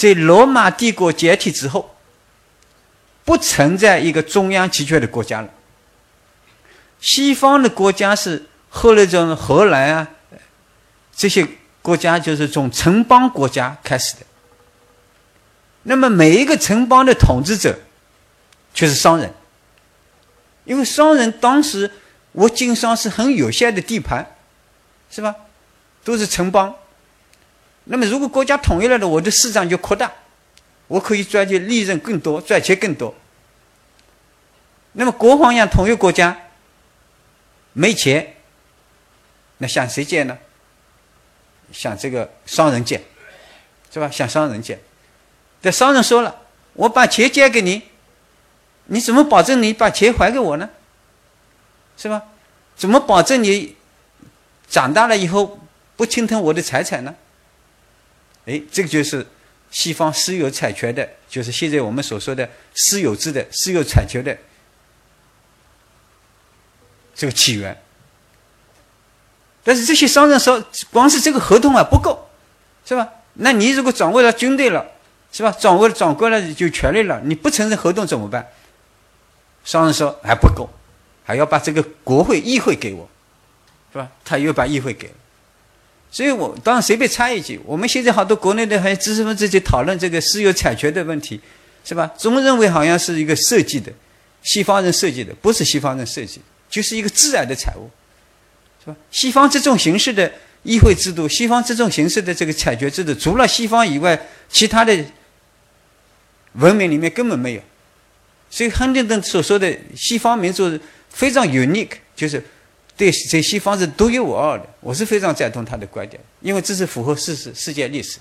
在罗马帝国解体之后，不存在一个中央集权的国家了。西方的国家是后来从荷兰啊这些国家，就是从城邦国家开始的。那么每一个城邦的统治者却是商人，因为商人当时我经商是很有限的地盘，是吧？都是城邦。那么如果国家统一了的，我的市场就扩大，我可以赚取利润更多，赚钱更多。那么国防要统一国家，没钱，那向谁借呢？向这个商人借，是吧？向商人借。这商人说了：“我把钱借给你，你怎么保证你把钱还给我呢？是吧？怎么保证你长大了以后不侵吞我的财产呢？”哎，这个就是西方私有产权的，就是现在我们所说的私有制的私有产权的这个起源。但是这些商人说，光是这个合同啊不够，是吧？那你如果掌握了军队了。是吧？掌握了掌握了就权利了，你不承认合同怎么办？商人说还不够，还要把这个国会议会给我，是吧？他又把议会给了，所以我当然随便插一句，我们现在好多国内的还有知识分子在讨论这个私有产权的问题，是吧？总认为好像是一个设计的，西方人设计的，不是西方人设计，就是一个自然的产物，是吧？西方这种形式的议会制度，西方这种形式的这个产权制度，除了西方以外，其他的。文明里面根本没有，所以亨廷顿所说的西方民族非常 unique，就是对在西方是独一无二的。我是非常赞同他的观点，因为这是符合事实、世界历史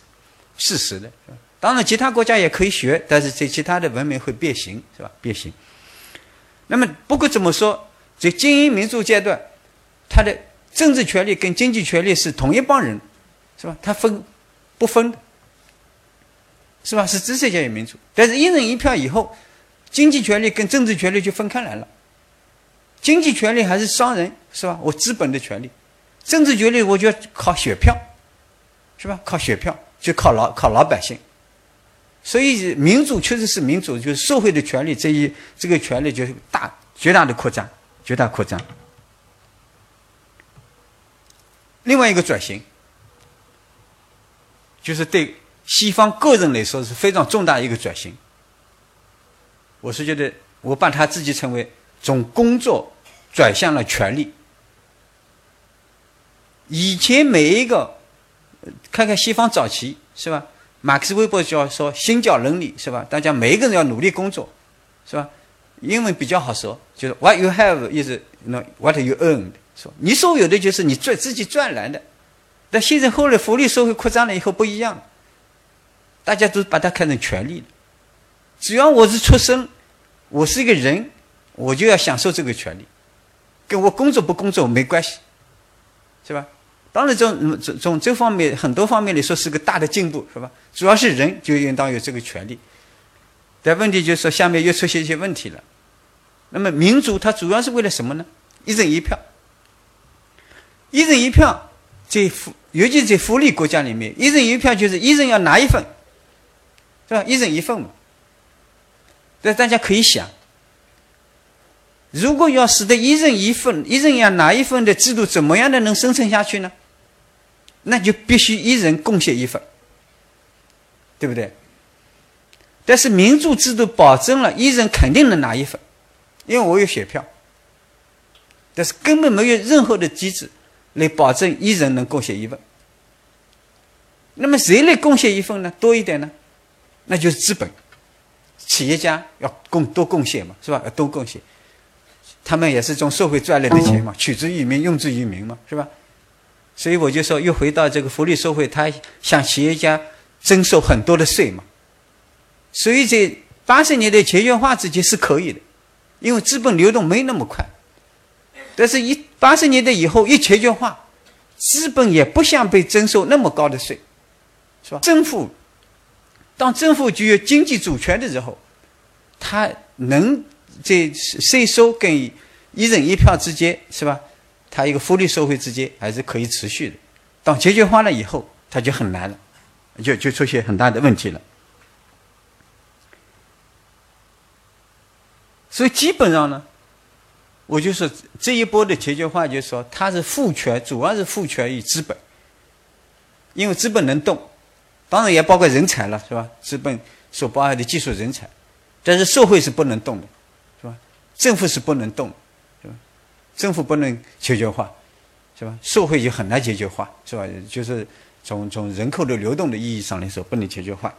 事实的。当然，其他国家也可以学，但是在其他的文明会变形，是吧？变形。那么，不管怎么说，在精英民族阶段，他的政治权利跟经济权利是同一帮人，是吧？他分不分。是吧？是知识阶级民主，但是一人一票以后，经济权利跟政治权利就分开来了。经济权利还是商人，是吧？我资本的权利，政治权利我就要靠选票，是吧？靠选票，就靠老靠老百姓。所以民主确实是民主，就是社会的权利这一这个权利就是大绝大的扩张，绝大扩张。另外一个转型，就是对。西方个人来说是非常重大一个转型。我是觉得，我把他自己称为从工作转向了权力。以前每一个，看看西方早期是吧？马克思韦伯叫说“新教伦理”是吧？大家每一个人要努力工作，是吧？英文比较好说，就是 “What you have is no what you earned”，说你所有的就是你赚自己赚来的。但现在后来福利社会扩张了以后不一样。大家都把它看成权利了，只要我是出生，我是一个人，我就要享受这个权利，跟我工作不工作没关系，是吧？当然，从从从这方面很多方面来说是个大的进步，是吧？主要是人就应当有这个权利，但问题就是说下面又出现一些问题了。那么民主它主要是为了什么呢？一人一票，一人一票在福，尤其在福利国家里面，一人一票就是一人要拿一份。是吧？一人一份嘛。但大家可以想，如果要使得一人一份、一人要拿一份的制度怎么样的能生存下去呢？那就必须一人贡献一份，对不对？但是民主制度保证了一人肯定能拿一份，因为我有选票。但是根本没有任何的机制来保证一人能贡献一份。那么谁来贡献一份呢？多一点呢？那就是资本，企业家要贡多贡献嘛，是吧？要多贡献，他们也是从社会赚来的钱嘛，取之于民，用之于民嘛，是吧？所以我就说，又回到这个福利社会，他向企业家征收很多的税嘛。所以在八十年代全球化之前是可以的，因为资本流动没那么快。但是，一八十年代以后一全球化，资本也不想被征收那么高的税，是吧？政府。当政府具有经济主权的时候，他能这税收跟一人一票之间是吧？它一个福利社会之间还是可以持续的。当解决完了以后，它就很难了，就就出现很大的问题了。所以基本上呢，我就说这一波的解决化，就是说它是赋权，主要是赋权于资本，因为资本能动，当然也包括人才了，是吧？资本所包含的技术人才，但是社会是不能动的。政府是不能动，是吧？政府不能全球化，是吧？社会就很难全球化，是吧？就是从从人口的流动的意义上来说，不能全球化。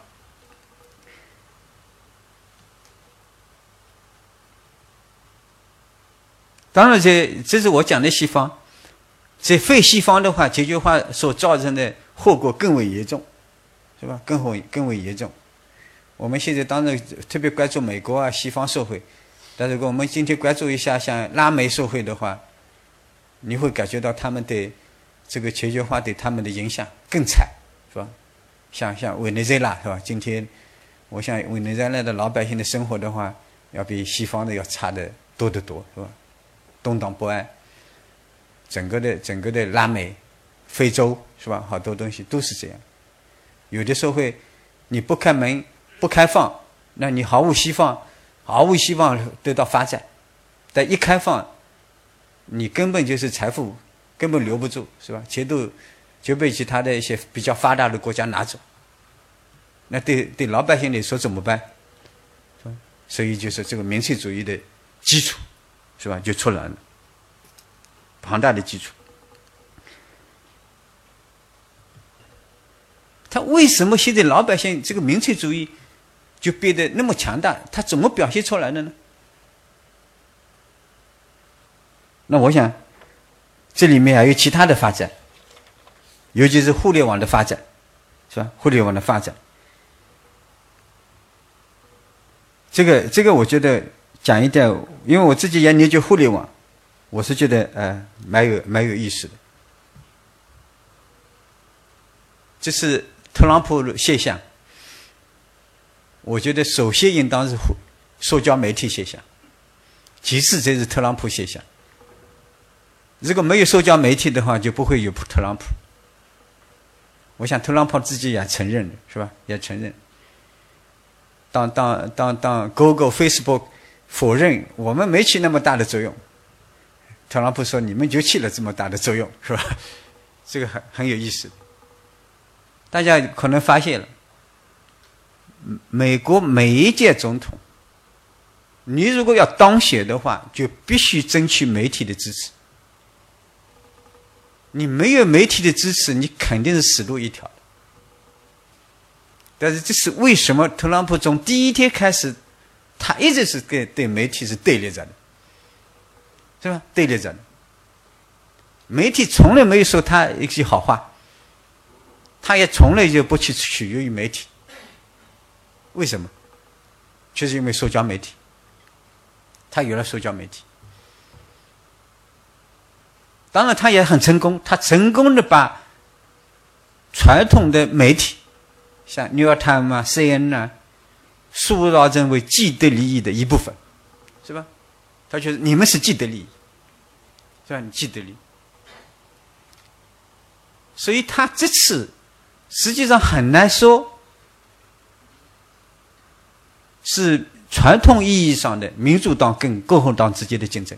当然，这这是我讲的西方，在非西方的话，全球化所造成的后果更为严重，是吧？更为更为严重。我们现在当然特别关注美国啊，西方社会，但如果我们今天关注一下像拉美社会的话，你会感觉到他们对这个全球化对他们的影响更惨，是吧？像像委内瑞拉，是吧？今天我想委内瑞拉的老百姓的生活的话，要比西方的要差的多得多，是吧？动荡不安，整个的整个的拉美、非洲是吧？好多东西都是这样。有的社会你不开门、不开放，那你毫无希望，毫无希望得到发展。但一开放，你根本就是财富根本留不住，是吧？钱都就被其他的一些比较发达的国家拿走。那对对老百姓来说怎么办？所以就是这个民粹主义的基础。是吧？就出来了，庞大的基础。他为什么现在老百姓这个民粹主义就变得那么强大？他怎么表现出来的呢？那我想，这里面还有其他的发展，尤其是互联网的发展，是吧？互联网的发展，这个这个，我觉得。讲一点，因为我自己研究互联网，我是觉得呃蛮有蛮有意思的。这是特朗普现象，我觉得首先应当是社交媒体现象，其次才是特朗普现象。如果没有社交媒体的话，就不会有特朗普。我想特朗普自己也承认是吧？也承认。当当当当，Google、Facebook。否认我们没起那么大的作用，特朗普说你们就起了这么大的作用，是吧？这个很很有意思。大家可能发现了，美国每一届总统，你如果要当选的话，就必须争取媒体的支持。你没有媒体的支持，你肯定是死路一条。但是这是为什么？特朗普从第一天开始。他一直是跟对媒体是对立着的，是吧？对立着的。媒体从来没有说他一句好话，他也从来就不去取悦于媒体。为什么？就是因为社交媒体，他有了社交媒体。当然，他也很成功，他成功的把传统的媒体，像《New York Times》啊、C N 啊。塑造成为既得利益的一部分，是吧？他觉得你们是既得利益，是吧？你既得利益，所以他这次实际上很难说是传统意义上的民主党跟共和党之间的竞争，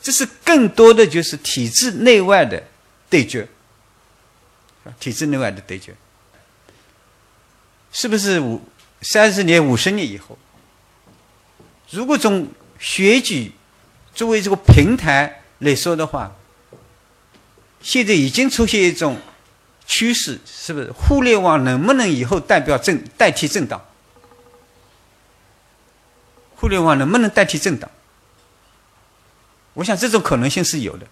这是更多的就是体制内外的对决，体制内外的对决，是不是五？三十年、五十年以后，如果从选举作为这个平台来说的话，现在已经出现一种趋势，是不是？互联网能不能以后代表政代替政党？互联网能不能代替政党？我想这种可能性是有的。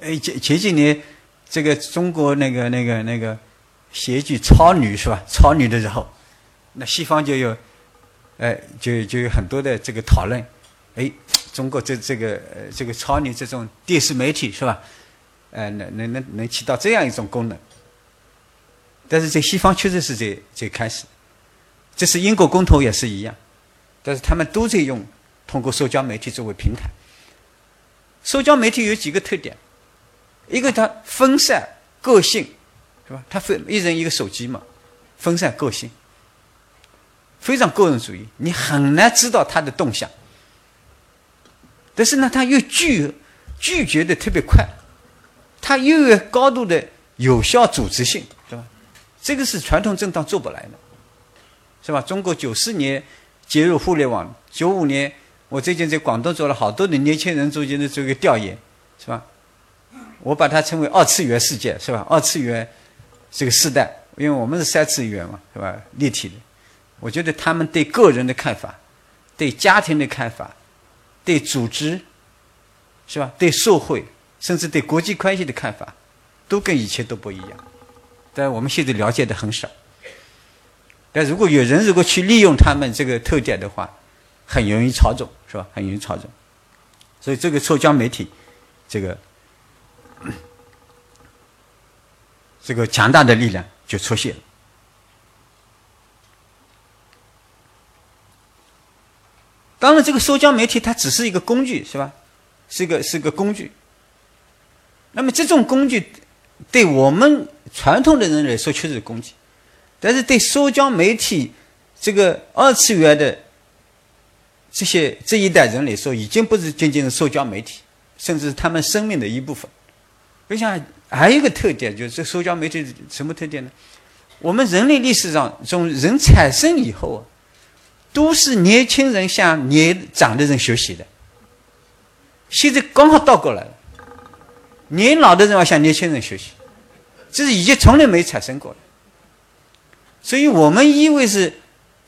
哎，前前几年，这个中国那个、那个、那个。选举超女是吧？超女的时候，那西方就有，哎，就就有很多的这个讨论。哎，中国这这个呃这个超女这种电视媒体是吧？呃，能能能能起到这样一种功能。但是在西方确实是在在开始，这是英国公投也是一样，但是他们都在用通过社交媒体作为平台。社交媒体有几个特点，一个它分散个性。是吧？他分一人一个手机嘛，分散个性，非常个人主义，你很难知道他的动向。但是呢，他又拒拒绝的特别快，他又有高度的有效组织性，是吧？这个是传统政党做不来的，是吧？中国九四年接入互联网，九五年我最近在广东做了好多的年轻人中间的这个调研，是吧？我把它称为二次元世界，是吧？二次元这个时代，因为我们是三次元嘛，是吧？立体的，我觉得他们对个人的看法，对家庭的看法。对组织，是吧？对社会，甚至对国际关系的看法，都跟以前都不一样。但我们现在了解的很少。但如果有人如果去利用他们这个特点的话，很容易操纵，是吧？很容易操纵。所以这个社交媒体，这个 这个强大的力量就出现了。当然，这个社交媒体它只是一个工具，是吧？是一个是个工具。那么这种工具，对我们传统的人来说确实是工具，但是对社交媒体这个二次元的这些这一代人来说，已经不是仅仅是社交媒体，甚至是他们生命的一部分。我想还有一个特点，就是这社交媒体什么特点呢？我们人类历史上从人产生以后。都是年轻人向年长的人学习的，现在刚好倒过来了，年老的人要向年轻人学习，这是以前从来没产生过的。所以我们以为是，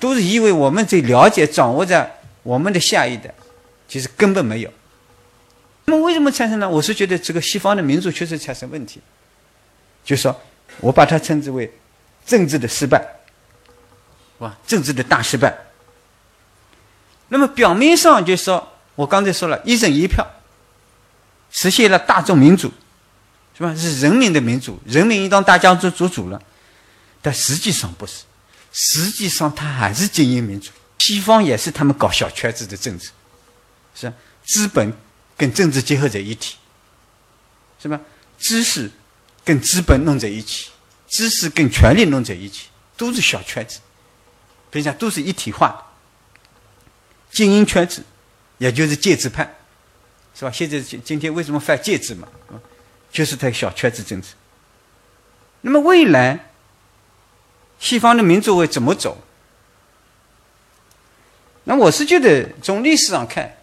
都是以为我们最了解、掌握着我们的下一代，其实根本没有。那么为什么产生呢？我是觉得这个西方的民主确实产生问题，就是说我把它称之为政治的失败，是吧？政治的大失败。那么表面上就说，我刚才说了一人一票，实现了大众民主，是吧？是人民的民主，人民应当大家做做主了。但实际上不是，实际上他还是精英民主。西方也是他们搞小圈子的政治，是资本跟政治结合在一起，是吧？知识跟资本弄在一起，知识跟权力弄在一起，都是小圈子，实际上都是一体化的。精英圈子，也就是戒指派，是吧？现在今今天为什么犯戒指嘛？就是他小圈子政治。那么未来，西方的民主会怎么走？那我是觉得，从历史上看，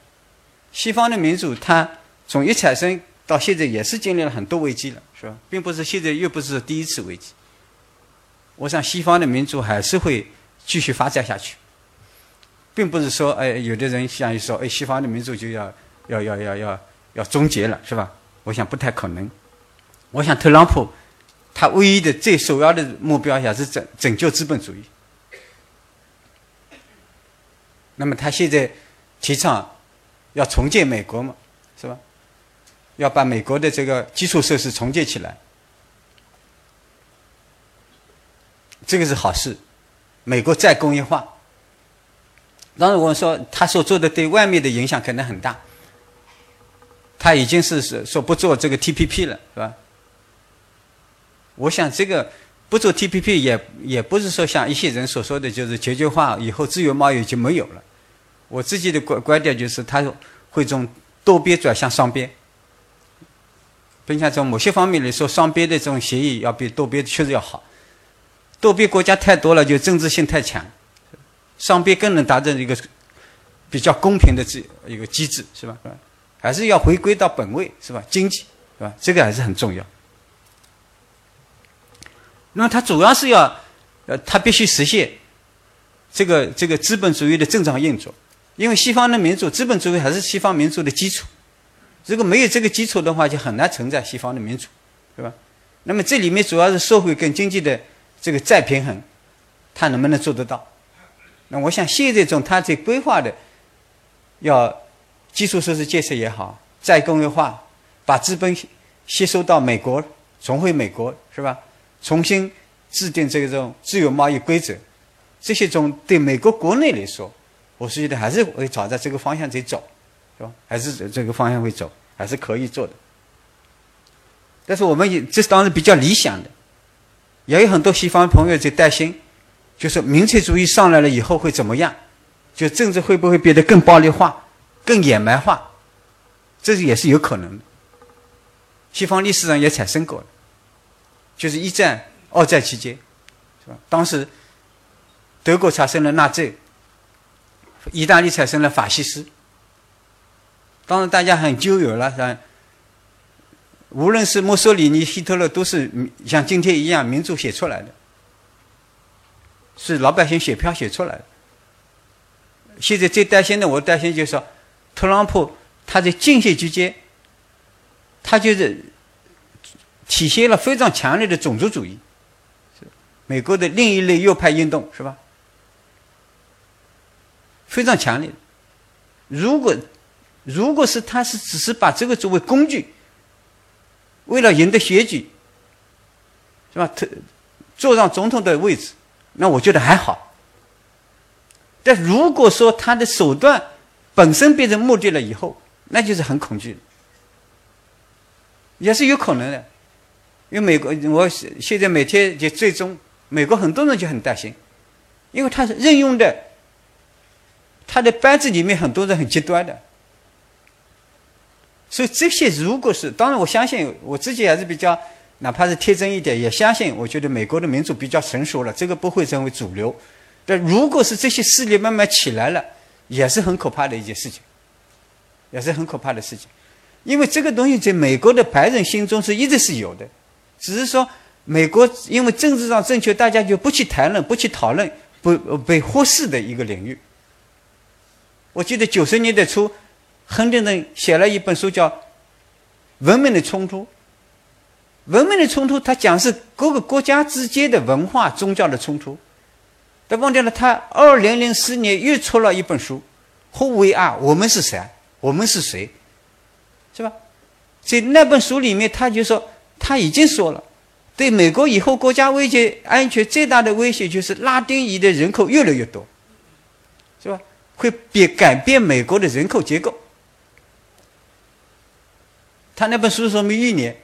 西方的民主它从一产生到现在也是经历了很多危机了，是吧？并不是现在又不是第一次危机。我想，西方的民主还是会继续发展下去。并不是说，哎，有的人想说，哎，西方的民主就要要要要要要终结了，是吧？我想不太可能。我想特朗普他唯一的最首要的目标也是拯拯救资本主义。那么他现在提倡要重建美国嘛，是吧？要把美国的这个基础设施重建起来，这个是好事。美国再工业化。当然，我说他所做的对外面的影响可能很大。他已经是说说不做这个 TPP 了，是吧？我想这个不做 TPP 也也不是说像一些人所说的就是全球化以后自由贸易就没有了。我自己的观观点就是，他会从多边转向双边，并且从某些方面来说，双边的这种协议要比多边确实要好。多边国家太多了，就政治性太强。双边更能达成一个比较公平的这一个机制，是吧？还是要回归到本位，是吧？经济，是吧？这个还是很重要。那么它主要是要，呃，它必须实现这个这个资本主义的正常运作，因为西方的民主，资本主义还是西方民主的基础。如果没有这个基础的话，就很难存在西方的民主，对吧？那么这里面主要是社会跟经济的这个再平衡，它能不能做得到？那我想，现在中他在规划的，要基础设施建设也好，再工业化，把资本吸收到美国，重回美国，是吧？重新制定这种自由贸易规则，这些中对美国国内来说，我是觉得还是会朝着这个方向在走，是吧？还是这个方向会走，还是可以做的。但是我们也这是当然比较理想的，也有很多西方朋友在担心。就是民粹主义上来了以后会怎么样？就政治会不会变得更暴力化、更野蛮化？这也是有可能的。西方历史上也产生过，就是一战、二战期间，是吧？当时德国产生了纳粹，意大利产生了法西斯。当然，大家很纠有了，是吧？无论是墨索里尼、希特勒，都是像今天一样民主写出来的，是老百姓选票写出来的。现在最担心的，我担心就是说，特朗普他在竞选期间，他就是体现了非常强烈的种族主义，美国的另一类右派运动，是吧？非常强烈。如果如果是他是只是把这个作为工具，为了赢得选举，是吧？特坐上总统的位置，那我觉得还好。但如果说他的手段本身变成目的了以后，那就是很恐惧，也是有可能的。因为美国，我现在每天就最终，美国很多人就很担心，因为他是任用的，他的班子里面很多人很极端的，所以这些如果是，当然我相信我自己还是比较，哪怕是天真一点，也相信，我觉得美国的民主比较成熟了，这个不会成为主流。但如果是这些势力慢慢起来了，也是很可怕的一件事情，也是很可怕的事情，因为这个东西在美国的白人心中是一直是有的，只是说美国因为政治上正确，大家就不去谈论、不去讨论、不被忽视的一个领域。我记得九十年代初，亨廷顿写了一本书叫《文明的冲突》，文明的冲突，他讲是各个国家之间的文化、宗教的冲突。但忘掉了，他二零零四年又出了一本书，Who We Are，我们是谁？我们是谁？是吧？所以那本书里面，他就说他已经说了，对美国以后国家危机安全最大的威胁就是拉丁裔的人口越来越多，是吧？会变改变美国的人口结构。他那本书说明一年，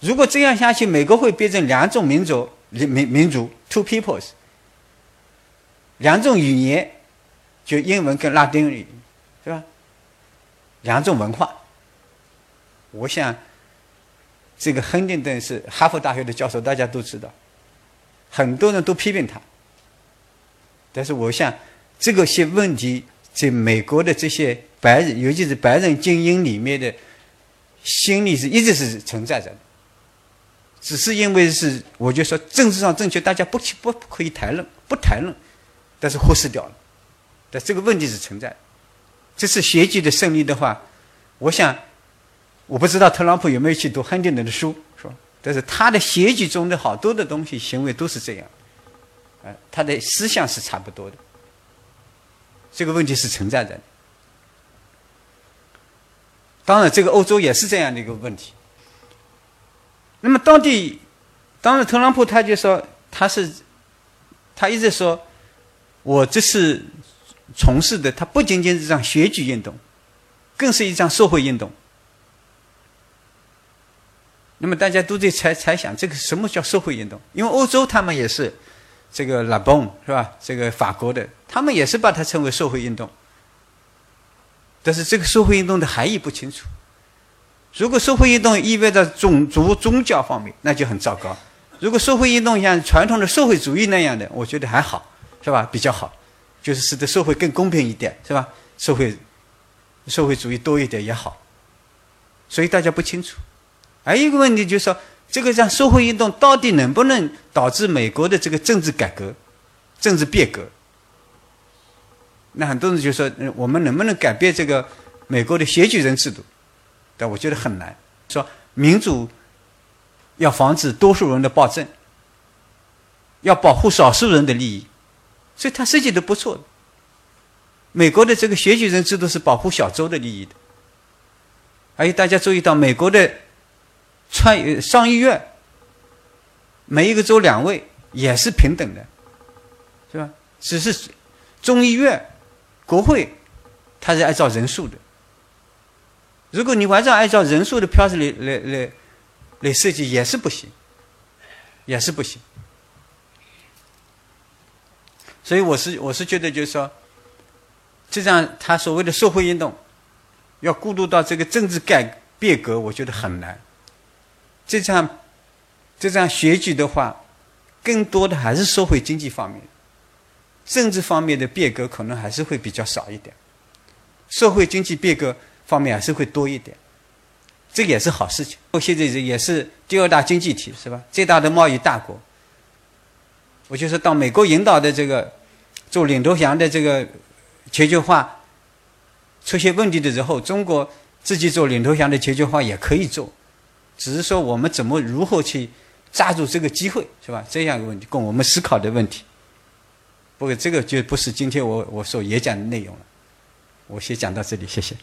如果这样下去，美国会变成两种民族，民民族，two peoples。两种语言，就英文跟拉丁语，是吧？两种文化。我想，这个亨廷顿是哈佛大学的教授，大家都知道，很多人都批评他。但是我想，这个些问题在美国的这些白人，尤其是白人精英里面的心里是一直是存在着的。只是因为是，我就说政治上正确，大家不去不可以谈论，不谈论。但是忽视掉了，但这个问题是存在。这次选举的胜利的话，我想，我不知道特朗普有没有去读亨廷顿的书，是吧？但是他的选举中的好多的东西、行为都是这样，呃，他的思想是差不多的。这个问题是存在的。当然，这个欧洲也是这样的一个问题。那么，到底，当然，特朗普他就说他是，他一直说。我这次从事的，它不仅仅是一场选举运动，更是一场社会运动。那么大家都在猜猜想，这个什么叫社会运动？因为欧洲他们也是这个拉崩是吧？这个法国的，他们也是把它称为社会运动。但是这个社会运动的含义不清楚。如果社会运动意味着种族宗教方面，那就很糟糕。如果社会运动像传统的社会主义那样的，我觉得还好。是吧？比较好，就是使得社会更公平一点，是吧？社会社会主义多一点也好。所以大家不清楚。还有一个问题就是说，这个让社会运动到底能不能导致美国的这个政治改革、政治变革？那很多人就说，我们能不能改变这个美国的选举人制度？但我觉得很难。说民主要防止多数人的暴政，要保护少数人的利益。所以他设计的不错。美国的这个选举人制度是保护小州的利益的。还有大家注意到，美国的参上议院每一个州两位也是平等的，是吧？只是众议院、国会，它是按照人数的。如果你完全按照人数的票数来来来来设计，也是不行，也是不行。所以我是我是觉得就是说，这样他所谓的社会运动，要过渡到这个政治改变革，我觉得很难。这场这场选举的话，更多的还是社会经济方面，政治方面的变革可能还是会比较少一点，社会经济变革方面还是会多一点，这也是好事情。现在也是第二大经济体是吧？最大的贸易大国。我就是当美国引导的这个做领头羊的这个全球化出现问题的时候，中国自己做领头羊的全球化也可以做，只是说我们怎么如何去抓住这个机会，是吧？这样一个问题供我们思考的问题。不过这个就不是今天我我所演讲的内容了。我先讲到这里，谢谢。